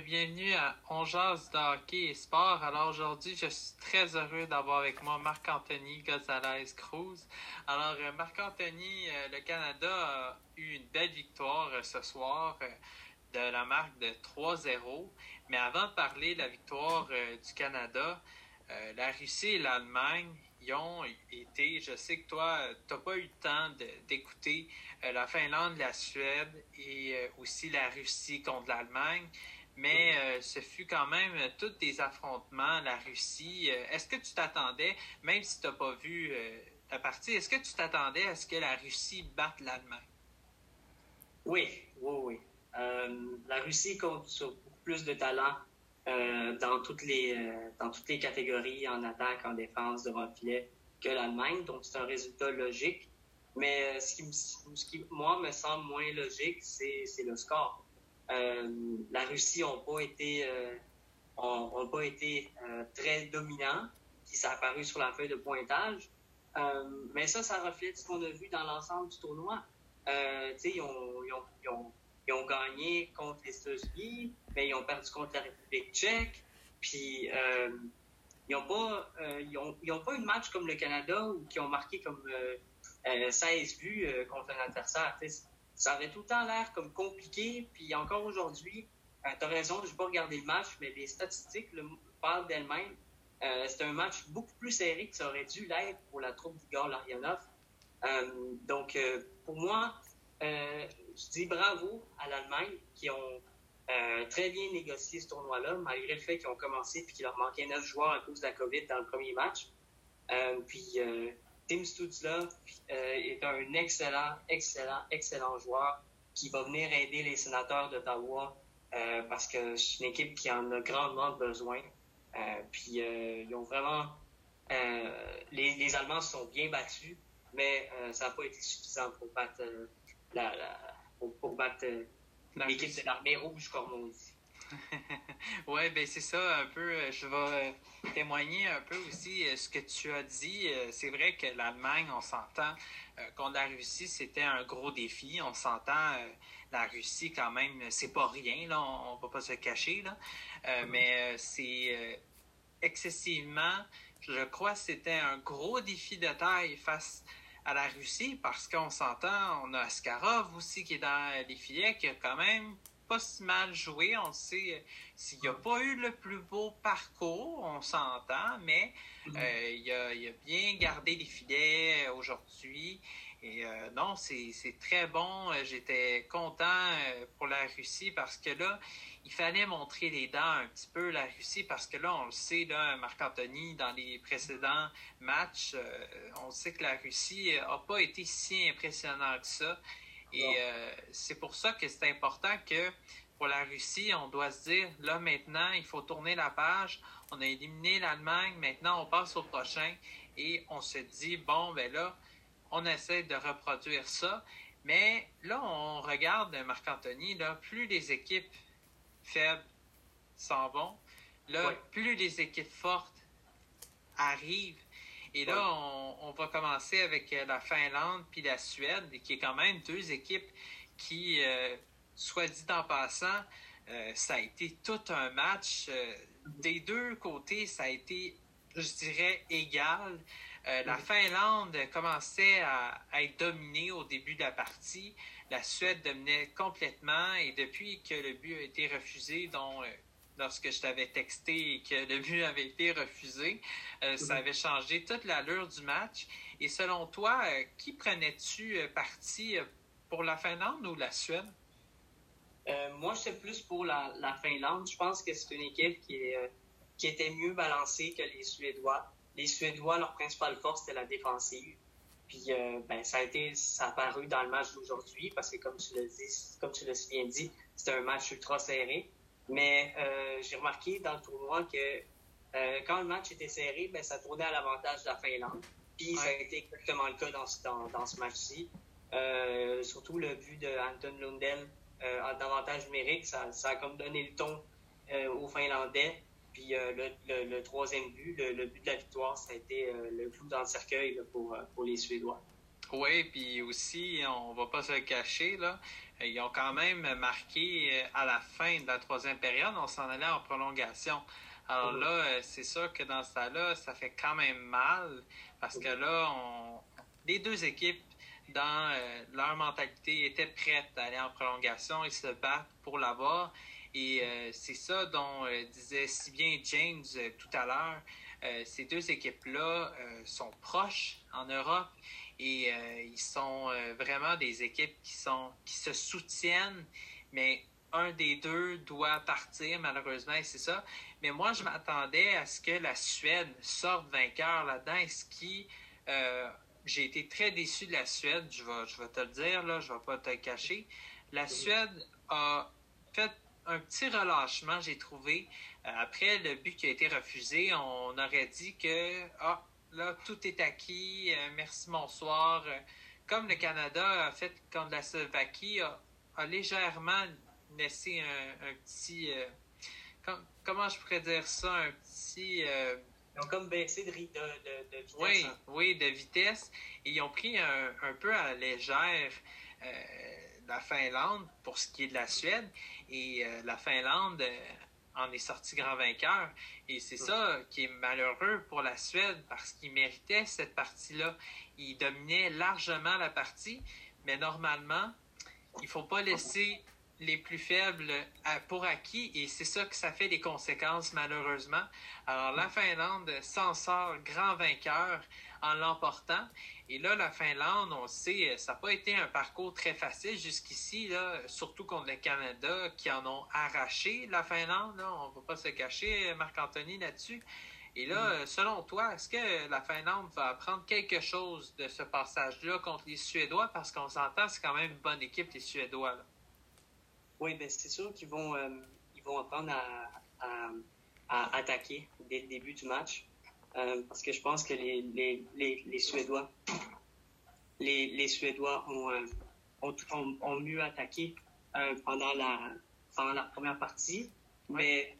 bienvenue à On de hockey et sport. Alors aujourd'hui, je suis très heureux d'avoir avec moi Marc-Anthony Gonzalez Cruz. Alors euh, Marc-Anthony, euh, le Canada a eu une belle victoire euh, ce soir de la marque de 3-0. Mais avant de parler de la victoire du Canada, la Russie et l'Allemagne y ont été, je sais que toi, tu n'as pas eu le temps d'écouter la Finlande, la Suède et aussi la Russie contre l'Allemagne mais euh, ce fut quand même euh, tous des affrontements, la Russie. Euh, est-ce que tu t'attendais, même si tu n'as pas vu la partie, est-ce que tu t'attendais à ce que la Russie batte l'Allemagne? Oui, oui, oui. la Russie compte sur beaucoup plus de talent dans, toutes les, dans toutes les catégories, en attaque, en défense, devant le filet, que l'Allemagne. Donc, c'est un résultat logique. Mais ce qui, ce qui, moi, me semble moins logique, c'est le score. Euh, la Russie n'a pas été, euh, ont, pas été euh, très qui s'est apparu sur la feuille de pointage. mais ça, ça reflète ce qu'on a vu dans l'ensemble du tournoi. ils ont, ils, ont, ils, ont, ils ont gagné contre les États-Unis, mais ils ont perdu contre la République tchèque. Puis, ils n'ont pas, ont, ont pas eu de match comme le Canada ou qui ont marqué comme 16 buts contre un adversaire ça avait tout le temps l'air comme compliqué. Puis encore aujourd'hui, euh, tu as raison, je n'ai pas regardé le match, mais les statistiques le, parlent d'elles-mêmes. Euh, c'est un match beaucoup plus serré que ça aurait dû l'être pour la troupe d'Igor Larionov. Euh, donc, euh, pour moi, je dis bravo à l'Allemagne qui ont très bien négocié ce tournoi-là, malgré le fait qu'ils ont commencé et qu'il leur manquait neuf joueurs à cause de la COVID dans le premier match. puis Tim Stutzla euh, est un excellent, excellent, excellent joueur qui va venir aider les sénateurs d'Ottawa euh, parce que c'est une équipe qui en a grandement besoin. Euh, puis ils ont vraiment... Les, Allemands se sont bien battus, mais ça n'a pas été suffisant pour battre la, pour, battre l'équipe de l'armée rouge, comme on dit. oui, ben c'est ça un peu. Euh, je vais euh, témoigner un peu aussi euh, ce que tu as dit. C'est vrai que l'Allemagne, on s'entend, contre la Russie, c'était un gros défi. On s'entend, la Russie quand même, c'est pas rien, là, on, ne va pas se cacher, là. Mm-hmm. Mais c'est excessivement, je crois c'était un gros défi de taille face à la Russie parce qu'on s'entend, on a Askarov aussi qui est dans les filets, qui a quand même pas si mal joué. On sait, euh, s'il n'a pas eu le plus beau parcours, on s'entend, mais mm-hmm. euh, il, a, il, a, bien gardé les filets aujourd'hui. Et euh, non, c'est très bon. J'étais content pour la Russie parce que là, il fallait montrer les dents un petit peu, la Russie, parce que là, on le sait, là, Marc-Anthony, dans les précédents matchs, on sait que la Russie n'a pas été si impressionnante que ça. Et euh, c'est pour ça que c'est important que pour la Russie, on doit se dire, là maintenant, il faut tourner la page. On a éliminé l'Allemagne, maintenant on passe au prochain et on se dit, bon, ben là, on essaie de reproduire ça. Mais là, on regarde Marc-Anthony, là, plus les équipes faibles s'en vont, là, plus les équipes fortes arrivent et là, on, va commencer avec euh, la Finlande puis la Suède, qui est quand même deux équipes qui, euh, soit dit en passant, euh, ça a été tout un match. des deux côtés, ça a été, je dirais, égal. la Finlande commençait à, être dominée au début de la partie. La Suède dominait complètement et depuis que le but a été refusé, dont lorsque je t'avais texté et que le but avait été refusé, euh, ça mhm. avait changé toute l'allure du match. Et selon toi, euh, qui prenais-tu euh, parti pour la Finlande ou la Suède? moi, j'étais plus pour la, Finlande. Je pense que c'est une équipe qui, est, qui était mieux balancée que les Suédois. Les Suédois, leur principale force, c'était la défensive. Puis ben, ça a été, ça a paru dans le match d'aujourd'hui parce que comme tu l'as dit, comme tu l'as si bien dit, c'était un match ultra serré. Mais euh, j'ai remarqué dans le tournoi que euh, quand le match était serré, ben, ça tournait à l'avantage de la Finlande. Puis ça a été exactement le cas dans, dans, ce match-ci. Euh, surtout le but de Anton Lundell en avantage numérique, ça, ça, a comme donné le ton aux Finlandais. Puis le, le, troisième but, le, but de la victoire, ça a été le clou dans le cercueil pour, pour les Suédois. Oui, puis aussi, on va pas se le cacher, là. Ils ont quand même marqué à la fin de la troisième période, on s'en allait en prolongation. Alors là, c'est sûr que dans ce cas-là, ça fait quand même mal parce que là, on... les deux équipes, dans leur mentalité, étaient prêtes à aller en prolongation et se battre pour l'avoir. Et c'est ça dont disait si bien James tout à l'heure. ces deux équipes-là sont proches en Europe et euh, ils sont euh, vraiment des équipes qui, sont, qui se soutiennent, mais un des deux doit partir, malheureusement, et c'est ça. Mais moi, je m'attendais à ce que la Suède sorte vainqueur là-dedans, ce qui. Euh, j'ai été très déçu de la Suède, je vais, je vais te le dire, là, je ne vais pas te le cacher. La Suède a fait un petit relâchement, j'ai trouvé. après le but qui a été refusé, on aurait dit que ah, là, tout est acquis, euh, merci, bonsoir. Euh, comme le Canada a fait contre la Slovaquie, a, légèrement laissé un, petit. Euh, comment je pourrais dire ça Un petit. ils ont comme baissé de, vitesse. Oui, hein. oui, de vitesse. Et ils ont pris un, peu à la légère la Finlande pour ce qui est de la Suède. Et la Finlande en est sorti grand vainqueur. Et c'est ça qui est malheureux pour la Suède parce qu'ils méritaient cette partie-là. Ils dominaient largement la partie, mais normalement, il ne faut pas laisser les plus faibles pour acquis et c'est ça que ça fait des conséquences malheureusement. Alors la Finlande s'en sort grand vainqueur en l'emportant et là, la Finlande, on sait, ça n'a pas été un parcours très facile jusqu'ici, surtout contre le Canada, qui en ont arraché la Finlande. on ne va pas se cacher, Marc-Anthony, là-dessus. Et là, mm. selon toi, est-ce que la Finlande va apprendre quelque chose de ce passage-là contre les Suédois? Parce qu'on s'entend, c'est quand même une bonne équipe, les Suédois. Oui, bien, c'est sûr qu'ils vont, euh, ils vont apprendre à, à, attaquer dès le début du match. Euh, parce que je pense que les, les, les, les Suédois, les, les Suédois ont, euh, ont, ont, mieux attaqué euh, pendant, la, pendant la première partie. Mais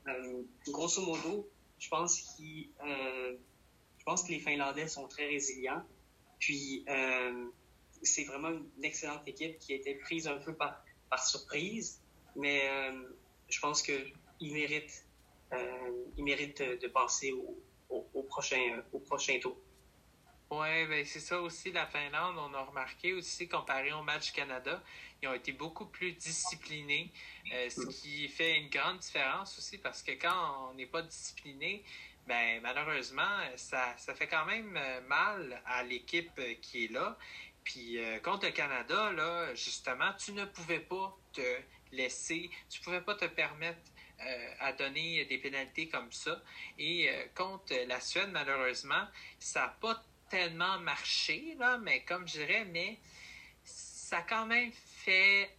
grosso modo, je pense, je pense que les Finlandais sont très résilients. Puis c'est vraiment une excellente équipe qui a été prise un peu par, par surprise. Mais je pense qu'ils méritent, ils méritent de passer au, au, prochain, au prochain tour. Oui, ben c'est ça aussi, la Finlande, on a remarqué aussi, comparé au match Canada, ils ont été beaucoup plus disciplinés, euh, ce qui fait une grande différence aussi parce que quand on n'est pas discipliné, ben malheureusement, ça, ça fait quand même euh, mal à l'équipe euh, qui est là. Puis contre le Canada, là, justement, tu ne pouvais pas te laisser, tu ne pouvais pas te permettre euh, à donner des pénalités comme ça. Et euh, contre la Suède, malheureusement, ça n'a pas tellement marché, là, mais comme je dirais, mais ça a quand même fait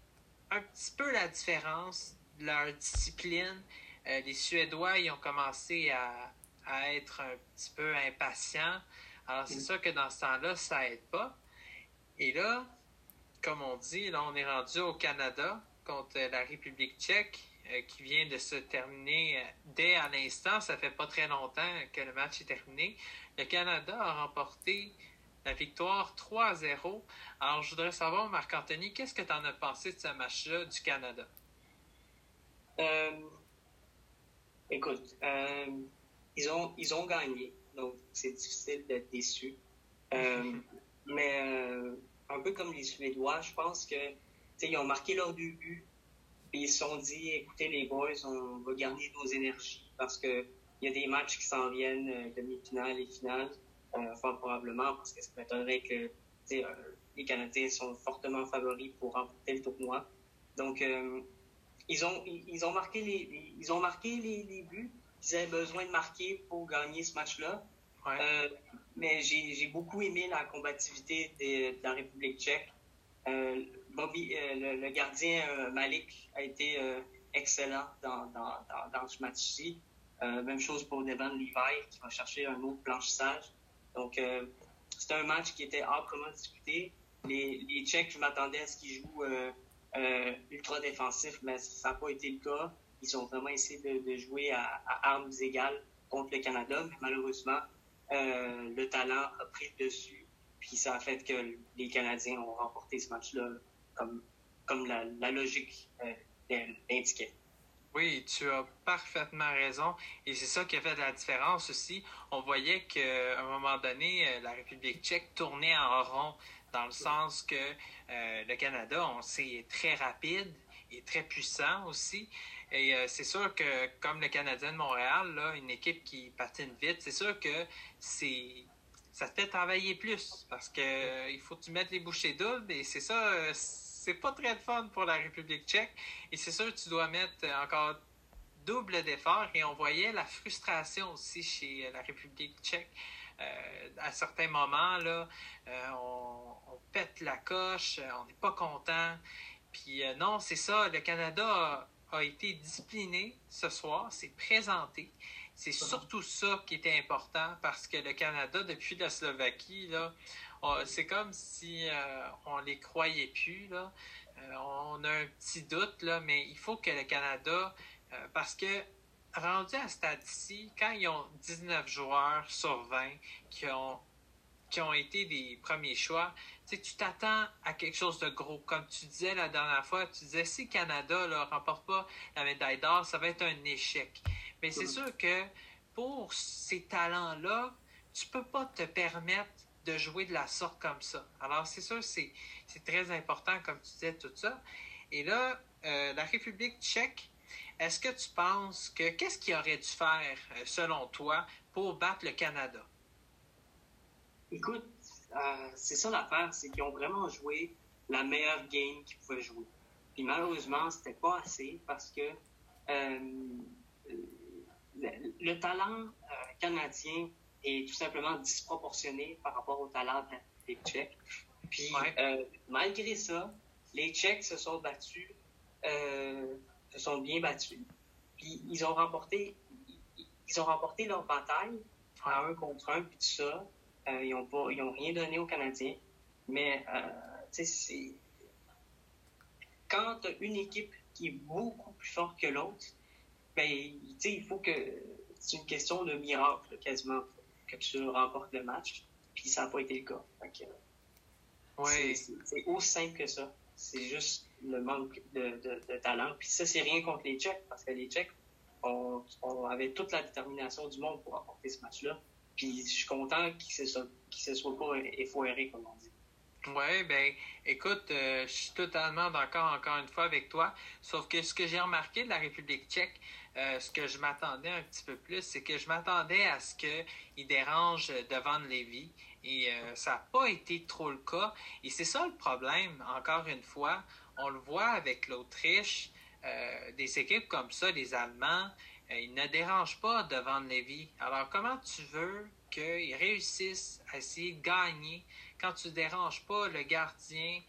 un petit peu la différence de leur discipline. Euh, les Suédois, ils ont commencé à, à, être un petit peu impatients. Alors, c'est mm. sûr que dans ce temps-là, ça aide pas. Et là, comme on dit, là, on est rendu au Canada contre la République tchèque. Euh, qui vient de se terminer euh, dès à l'instant. Ça fait pas très longtemps que le match est terminé. Le Canada a remporté la victoire 3-0. Alors, je voudrais savoir, Marc-Anthony, qu'est-ce que tu en as pensé de ce match-là du Canada? Euh, écoute, ils, ont, ils ont gagné, donc c'est difficile d'être déçu. mais un peu comme les Suédois, je pense que ils ont marqué leur début puis ils se sont dit, écoutez les boys, on va garder nos énergies parce que il y a des matchs qui s'en viennent, euh, demi-finale et finale, euh, fort probablement, parce que ça m'étonnerait que euh, les Canadiens sont fortement favoris pour remporter le tournoi. Donc, euh, ils, ont, ils, ont marqué les, ils ont marqué les, les buts qu'ils avaient besoin de marquer pour gagner ce match-là. Ouais. mais j'ai beaucoup aimé la combativité de la République tchèque. Bobby, euh, le, gardien euh, Malik a été euh, excellent dans, dans, dans, ce match-ci. même chose pour Devon Levi qui va chercher un autre blanchissage. Donc, c'était un match qui était âprement disputé. Les, les Tchèques, je m'attendais à ce qu'ils jouent ultra défensif, mais ça n'a pas été le cas. Ils ont vraiment essayé de, jouer à, à, armes égales contre le Canada, mais malheureusement, le talent a pris le dessus Puis ça a fait que les Canadiens ont remporté ce match-là comme, comme la, logique euh, l'indiquait. Oui, tu as parfaitement raison. Et c'est ça qui a fait la différence aussi. On voyait qu'à un moment donné, euh, la République tchèque tournait en rond, dans le sens que euh, le Canada, on sait, est très rapide et très puissant aussi. Et euh, c'est sûr que, comme le Canadien de Montréal, là, une équipe qui patine vite, c'est sûr que c'est ça te fait travailler plus parce que il faut que tu mettes les bouchées doubles et c'est ça c'est pas très fun pour la République tchèque. Et c'est sûr tu dois mettre encore double d'efforts. Et on voyait la frustration aussi chez la République tchèque. Euh, à certains moments, là, euh, on, pète la coche, on n'est pas content. Puis euh, non, c'est ça, le Canada a, a, été discipliné ce soir, s'est présenté. C'est surtout ça qui était important parce que le Canada, depuis la Slovaquie, là, c'est comme si euh, on les croyait plus. Là. Euh, on a un petit doute, là, mais il faut que le Canada, euh, parce que rendu à ce stade-ci, quand ils ont 19 joueurs sur 20 qui ont, qui ont été des premiers choix, tu t'attends à quelque chose de gros. Comme tu disais la dernière fois, tu disais si le Canada ne remporte pas la médaille d'or, ça va être un échec. Mais c'est sûr que pour ces talents-là, tu peux pas te permettre de jouer de la sorte comme ça. Alors, c'est sûr, c'est, très important, comme tu disais, tout ça. Et là, euh, la République tchèque, est-ce que tu penses que qu'est-ce qu'il aurait dû faire, euh, selon toi, pour battre le Canada? Écoute, euh, c'est ça l'affaire, c'est qu'ils ont vraiment joué la meilleure game qu'ils pouvaient jouer. Puis malheureusement, c'était pas assez parce que le, talent canadien est tout simplement disproportionné par rapport au talent des Tchèques. Puis, euh, malgré ça, les Tchèques se sont battus, euh, se sont bien battus. Puis, ils ont remporté, ils ont remporté leur bataille à un contre un, puis tout ça. Euh, ils n'ont ont rien donné aux Canadiens. Mais, tu sais. Quand une équipe qui est beaucoup plus forte que l'autre, ben, tu sais, il faut que. C'est une question de miracle, quasiment que tu remportes le match. Puis ça n'a pas été le cas. C'est aussi simple que ça. C'est juste le manque de, talent. Puis ça, c'est rien contre les Tchèques, parce que les Tchèques on, avait toute la détermination du monde pour remporter ce match-là. Puis je suis content qu'ils ne se, soient pas effoirés, comme on dit. Oui, ben, écoute, euh, je suis totalement d'accord encore une fois avec toi. Sauf que ce que j'ai remarqué de la République tchèque, euh, ce que je m'attendais un petit peu plus, c'est que je m'attendais à ce qu'il dérange devant Lévis. Et euh, ça n'a pas été trop le cas. Et c'est ça le problème, encore une fois. On le voit avec l'Autriche, des équipes comme ça, les Allemands, ils ne dérangent pas devant Lévis. Alors, comment tu veux qu'ils réussissent à essayer de gagner quand tu déranges pas le gardien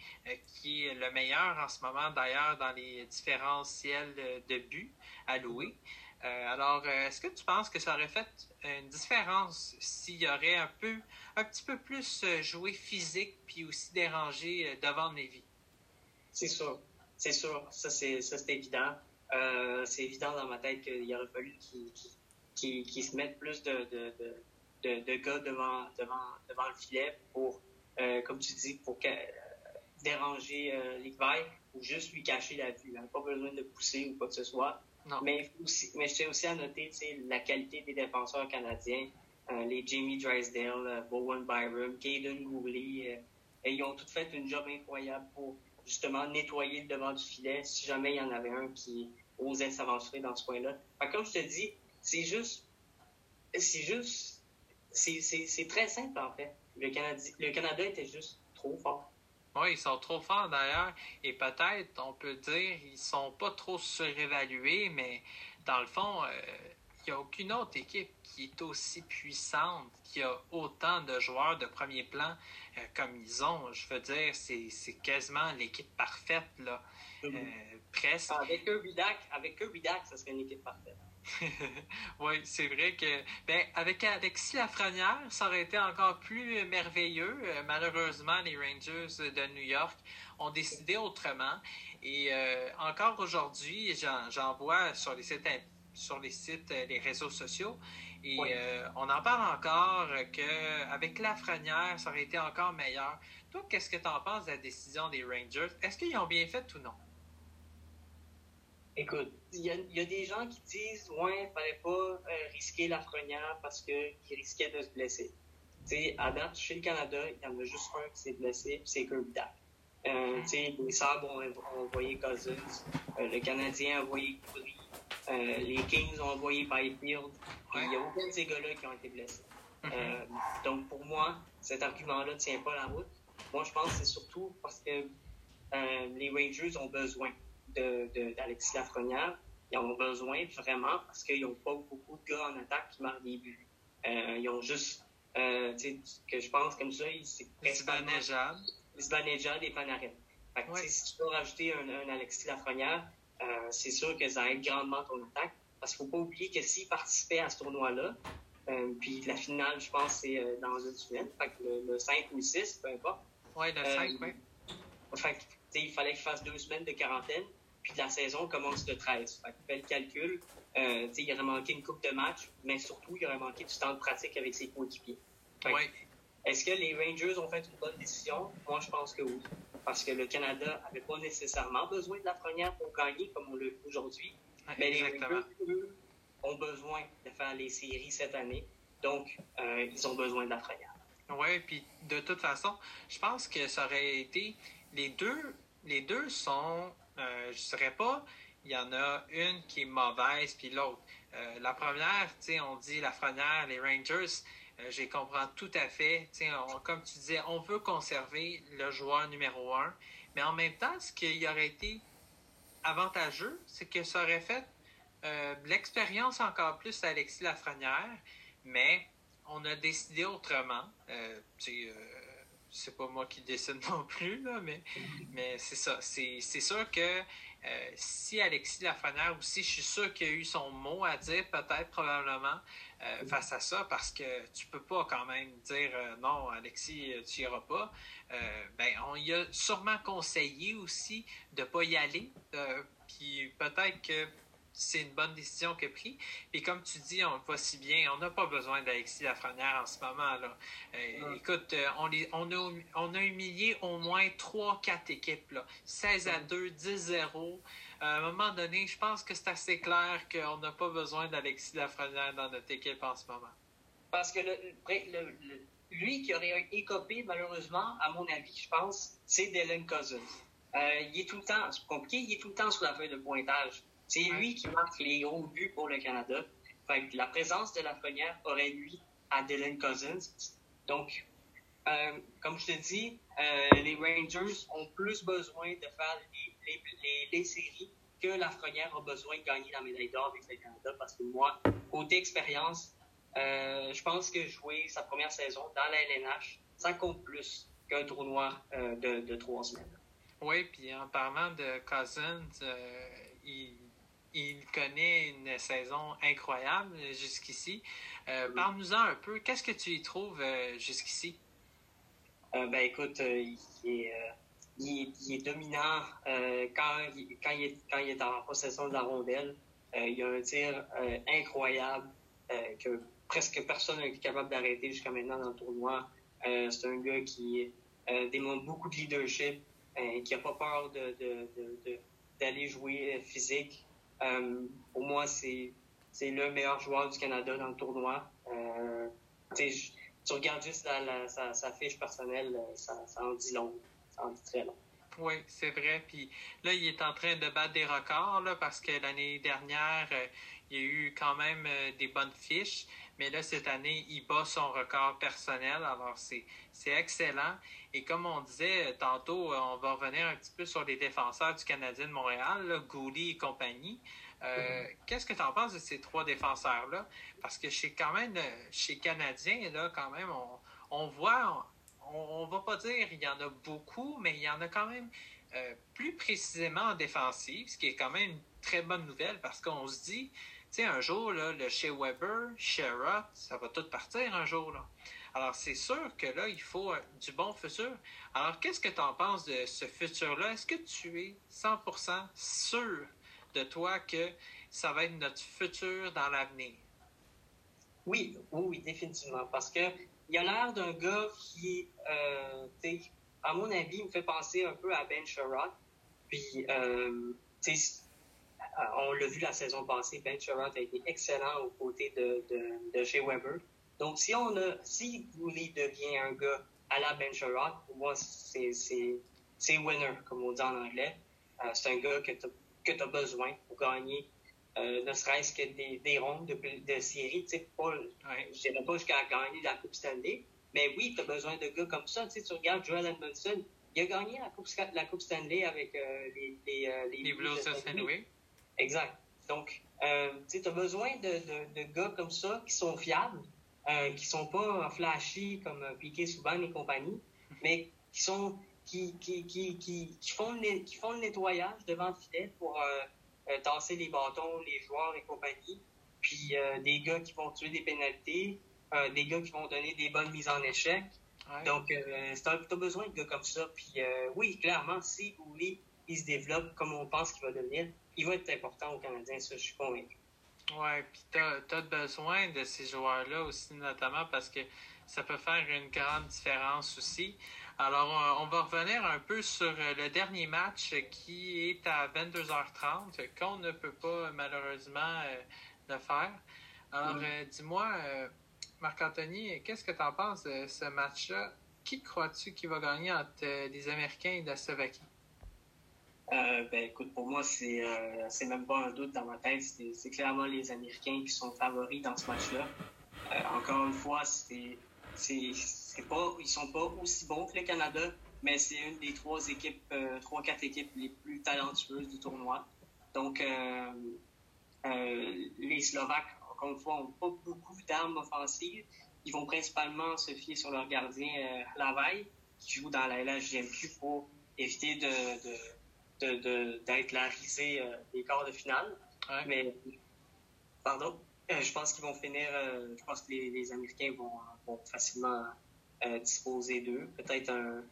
qui est le meilleur en ce moment d'ailleurs dans les différentiels de buts alloué. Euh, alors, euh, est-ce que tu penses que ça aurait fait une différence s'il y aurait un peu, un petit peu plus euh, joué physique puis aussi dérangé devant Navy? C'est sûr, c'est sûr, ça c'est évident. c'est évident dans ma tête qu'il aurait fallu qu'ils se mettent plus de, de, de, de, gars devant, devant, devant le filet pour, comme tu dis, pour déranger euh, ou juste lui cacher la vue. Il n'a pas besoin de pousser ou quoi que ce soit. Mais, aussi, mais je tiens aussi à noter la qualité des défenseurs canadiens. Euh, les Jamie Drysdale, euh, Bowen Byram, Caden Gourley, euh, ils ont tous fait une job incroyable pour justement nettoyer le devant du filet si jamais il y en avait un qui osait s'aventurer dans ce coin-là. Comme je te dis, c'est juste, c'est juste, c'est très simple en fait. Le Canada, le Canada était juste trop fort. Oui, ils sont trop forts d'ailleurs. Et peut-être, on peut dire, ils sont pas trop surévalués, mais dans le fond, euh, il n'y a aucune autre équipe qui est aussi puissante, qui a autant de joueurs de premier plan euh, comme ils ont. Je veux dire, c'est quasiment l'équipe parfaite, là. Euh, presque. Avec eux, Vidac, avec eux, Vidac, ça serait une équipe parfaite. oui, c'est vrai que ben, avec, avec Lafrenière, ça aurait été encore plus merveilleux. Euh, malheureusement, les Rangers de New York ont décidé autrement. Et euh, encore aujourd'hui, j'en vois sur les sites, sur les sites, les réseaux sociaux. Et on en parle encore qu'avec Lafrenière, ça aurait été encore meilleur. Toi, qu'est-ce que tu en penses de la décision des Rangers? Est-ce qu'ils ont bien fait ou non? Écoute, il y, a des gens qui disent Ouais, il fallait pas euh, risquer Lafrenière parce qu'il risquait de se blesser. sais, à date, chez le Canada, il y en a juste un qui s'est blessé, c'est Kirby Dack. Euh, les Sabres ont, envoyé Cousins, euh, le Canadien a envoyé Curry, euh, les Kings ont envoyé Byfield. Il n'y a aucun de ces gars-là qui ont été blessés. Mm-hmm. donc, pour moi, cet argument-là ne tient pas la route. Moi, je pense que c'est surtout parce que euh, les Rangers ont besoin d'Alexis Lafrenière. Ils ont besoin vraiment parce qu'ils n'ont pas beaucoup de gars en attaque qui marquent des buts. Euh, ils ont juste, euh, tu sais, que je pense comme ça, c'est principalement... Sbanejad et Panarin. Fait que, si tu veux rajouter un, Alexis Lafrenière, c'est sûr que ça aide grandement ton attaque. Parce qu'il ne faut pas oublier que s'il participait à ce tournoi-là, puis la finale, je pense, c'est dans une semaine, fait que le, le 5 ou le 6, peu importe, oui, le 5, oui. Fait il fallait qu'il fasse deux semaines de quarantaine, puis la saison commence le 13. Fait que calcul. Euh, il aurait manqué une coupe de match, mais surtout, il aurait manqué du temps de pratique avec ses coéquipiers. Est-ce que les Rangers ont fait une bonne décision? Moi, je pense que oui. Parce que le Canada n'avait pas nécessairement besoin de la première pour gagner, comme on le fait aujourd'hui. mais les Rangers, eux, ont besoin de faire les séries cette année. Donc, euh, ils ont besoin de la première. Oui, puis de toute façon, je pense que ça aurait été. Les deux, les deux sont. Euh, je ne dirais pas, il y en a une qui est mauvaise, puis l'autre. Euh, la première, on dit la première, les Rangers, euh, je comprends tout à fait. Sais, comme tu disais, on veut conserver le joueur numéro un, mais en même temps, ce qui aurait été avantageux, c'est que ça aurait fait l'expérience encore plus à Alexis Lafrenière, mais on a décidé autrement. C'est pas moi qui décide non plus, là, mais, mais c'est ça. C'est, sûr que euh, si Alexis Lafrenière aussi, je suis sûr qu'il a eu son mot à dire, peut-être, probablement, euh, face à ça, parce que tu peux pas quand même dire non, Alexis, tu iras pas. ben, on y a sûrement conseillé aussi de pas y aller. puis peut-être que c'est une bonne décision qu'il a prise. Puis comme tu dis, on le voit si bien, on n'a pas besoin d'Alexis Lafrenière en ce moment. Là. Euh, écoute, euh, on, on, a, on a humilié au moins 3-4 équipes. Là. 16 à 2, 10-0. À un moment donné, je pense que c'est assez clair qu'on n'a pas besoin d'Alexis Lafrenière dans notre équipe en ce moment. Parce que le, lui qui aurait écopé, malheureusement, à mon avis, je pense, c'est Dylan Cousins. Euh, il est tout le temps, c'est compliqué, il est tout le temps sur la feuille de pointage. C'est lui qui marque les gros buts pour le Canada. la présence de la première aurait nuit à Dylan Cousins. Donc, euh, comme je te dis, euh, les Rangers ont plus besoin de faire les, séries que la première a besoin de gagner la médaille d'or avec le Canada. Parce que moi, côté expérience, euh, je pense que jouer sa première saison dans la LNH, ça compte plus qu'un tournoi de, de, trois semaines. Oui, puis en parlant de Cousins, il il connaît une saison incroyable jusqu'ici. Euh, Parle-nous-en un peu. Qu'est-ce que tu y trouves euh, jusqu'ici? Euh, ben écoute, il est, il, est, dominant quand, il, quand, il est, quand il est en possession de la rondelle. il a un tir incroyable que presque personne n'est capable d'arrêter jusqu'à maintenant dans le tournoi. C'est un gars qui démontre beaucoup de leadership, qui n'a pas peur d'aller de, de, jouer physique. Euh, pour moi, c'est le meilleur joueur du Canada dans le tournoi. Euh, tu regardes juste sa, fiche personnelle, euh, ça, en dit long. Ça en dit très long. Oui, c'est vrai. Puis là, il est en train de battre des records là, parce que l'année dernière, il y a eu quand même des bonnes fiches. Mais là, cette année, il bat son record personnel. Alors, c'est excellent. Et comme on disait tantôt, on va revenir un petit peu sur les défenseurs du Canadien de Montréal, Gouli et compagnie. Euh, mm-hmm. Qu'est-ce que tu en penses de ces trois défenseurs-là? Parce que chez quand même, chez Canadiens, là, quand même, on, voit, on, ne va pas dire il y en a beaucoup, mais il y en a quand même euh, plus précisément en défensive, ce qui est quand même une très bonne nouvelle parce qu'on se dit, tu sais, un jour, là, le chez Weber, chez Roth, ça va tout partir un jour. Là. Alors, c'est sûr que là, il faut euh, du bon futur. Alors, qu'est-ce que tu en penses de ce futur-là? Est-ce que tu es 100% sûr de toi que ça va être notre futur dans l'avenir? Oui, oui, définitivement. Parce que il a l'air d'un gars qui, euh, à mon avis, me fait penser un peu à Ben Sherrod. Puis, euh, on l'a vu la saison passée, Ben Sherrod a été excellent aux côtés de, de, de Shea Weber. Donc, si on a, si Woolley devient un gars à la Ben Sherrod, pour moi, c'est winner, comme on dit en anglais. Euh, c'est un gars que tu as, besoin pour gagner, euh, ne serait-ce que des, des rondes de, de série. Je ne dirais pas jusqu'à gagner la Coupe Stanley, mais oui, tu as besoin de gars comme ça. Tu regardes Joel Edmondson, il a gagné la Coupe, la coupe Stanley avec euh, les, les, les, Blues de Saint-Louis. Exact. Donc, tu as besoin de, de, de, gars comme ça qui sont fiables, euh, qui sont pas flashy comme Piquet Souban et compagnie, mais qui sont qui, qui, qui, qui, font le, qui font le nettoyage devant le filet pour euh, euh, tasser les bâtons, les joueurs et compagnie. Puis euh, des gars qui vont tuer des pénalités, des gars qui vont donner des bonnes mises en échec. Donc, tu as, besoin de gars comme ça. Puis oui, clairement, si Ouli il se développe comme on pense qu'il va devenir, il va être important au Canadien, ça, je suis convaincu. Oui, puis tu as, besoin de ces joueurs-là aussi, notamment parce que ça peut faire une grande différence aussi. Alors, on va revenir un peu sur euh, le dernier match qui est à 22h30, qu'on ne peut pas malheureusement euh, le faire. Alors, euh, dis-moi, Marc-Anthony, qu'est-ce que tu en penses de ce match-là? Qui crois-tu qui va gagner entre les Américains et la Slovaquie? Ben, écoute, pour moi, c'est c'est même pas un doute dans ma tête. C'est clairement les Américains qui sont favoris dans ce match-là. encore une fois, c'est c'est pas, ils sont pas aussi bons que le Canada, mais c'est une des trois équipes, euh, trois quatre équipes les plus talentueuses du tournoi. Donc euh, euh, les Slovaques, encore une fois, n'ont pas beaucoup d'armes offensives. Ils vont principalement se fier sur leur gardien Lavaille, qui joue dans la LHGMQ pour éviter de, d'être la risée des quarts de finale. Mais, pardon, je pense qu'ils vont finir, je pense que les, Américains vont, vont facilement euh, disposer d'eux. Peut-être un,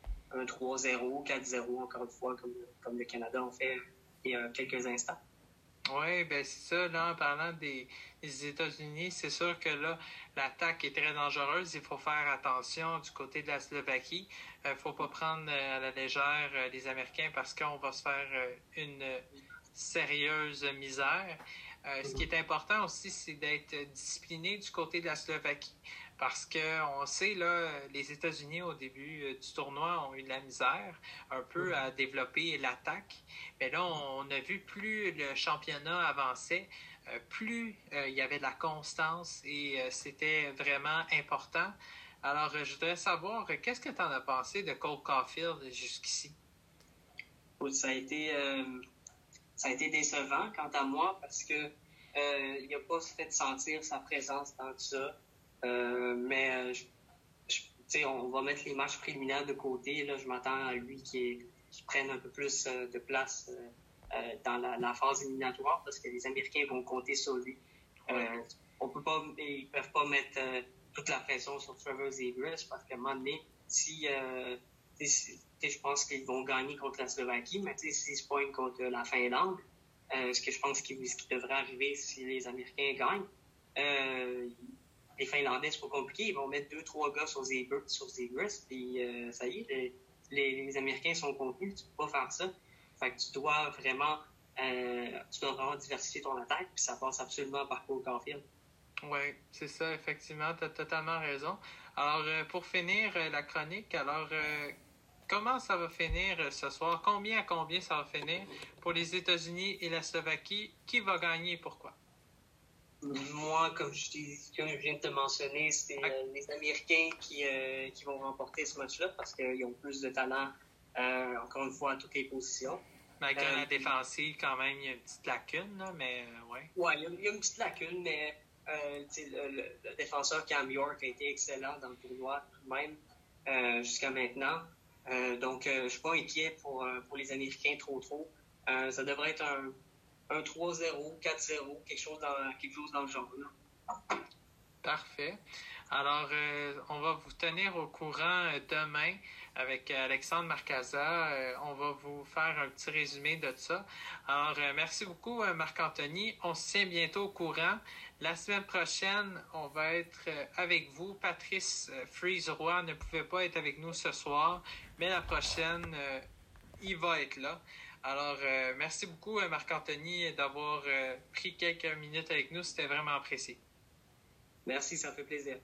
3-0, 4-0, encore une fois, comme, comme le Canada en fait il y a quelques instants. Oui, ben c'est ça, là, en parlant des, États-Unis, c'est sûr que là, l'attaque est très dangereuse. Il faut faire attention du côté de la Slovaquie. Il euh, ne faut pas prendre euh, à la légère les Américains parce qu'on va se faire une sérieuse misère. ce qui est important aussi, c'est d'être discipliné du côté de la Slovaquie. Parce qu'on sait, là, les États-Unis, au début euh, du tournoi, ont eu de la misère un peu à développer l'attaque. Mais là, on a vu plus le championnat avançait, euh, plus euh, il y avait de la constance et c'était vraiment important. Alors, je voudrais savoir, qu'est-ce que tu en as pensé de Cole Caulfield jusqu'ici? Ça a été, ça a été décevant quant à moi parce que il n'a pas fait sentir sa présence dans tout ça. Euh, mais euh, on va mettre les matchs préliminaires de côté. Là, je m'attends à lui qui, prenne un peu plus euh, de place dans la, phase éliminatoire parce que les Américains vont compter sur lui. on peut pas, ils peuvent pas mettre toute la pression sur Trevor Zegras parce qu'à un moment donné, si, je pense qu'ils vont gagner contre la Slovaquie, mais s'ils se pointent contre la Finlande, ce que je pense qui, qui devrait arriver si les Américains gagnent, les Finlandais, c'est pas compliqué. Ils vont mettre deux, trois gars sur Zebras, sur puis euh, ça y est, les, Américains sont contenus. Tu peux pas faire ça. Fait que tu dois vraiment, euh, tu dois vraiment diversifier ton attaque, puis ça passe absolument par Cole Caulfield. Oui, c'est ça, effectivement, tu as totalement raison. Alors, euh, pour finir la chronique, alors, comment ça va finir ce soir? Combien à combien ça va finir pour les États-Unis et la Slovaquie? Qui va gagner et pourquoi? Moi, comme je, viens de te mentionner, c'est euh, les Américains qui, euh, qui, vont remporter ce match-là parce qu'ils ont plus de talent, euh, encore une fois, à toutes les positions. Malgré la défensive, quand même, il y a une petite lacune, là, mais ouais. Ouais, il y, a, une petite lacune, mais le, défenseur Cam York a été excellent dans le tournoi tout de même jusqu'à maintenant. donc, je ne suis pas inquiet pour, pour les Américains trop trop. ça devrait être un un 3-0, 4-0, quelque chose dans, quelque chose dans le genre. Parfait. Alors, on va vous tenir au courant demain avec Alexandre Marcaza. on va vous faire un petit résumé de ça. Alors, merci beaucoup, Marc-Anthony. On se tient bientôt au courant. La semaine prochaine, on va être avec vous. Patrice Freeze-Roy ne pouvait pas être avec nous ce soir, mais la prochaine, il va être là. Alors, euh, merci beaucoup, euh, Marc-Anthony, d'avoir euh, pris quelques minutes avec nous. C'était vraiment apprécié. Merci, ça fait plaisir.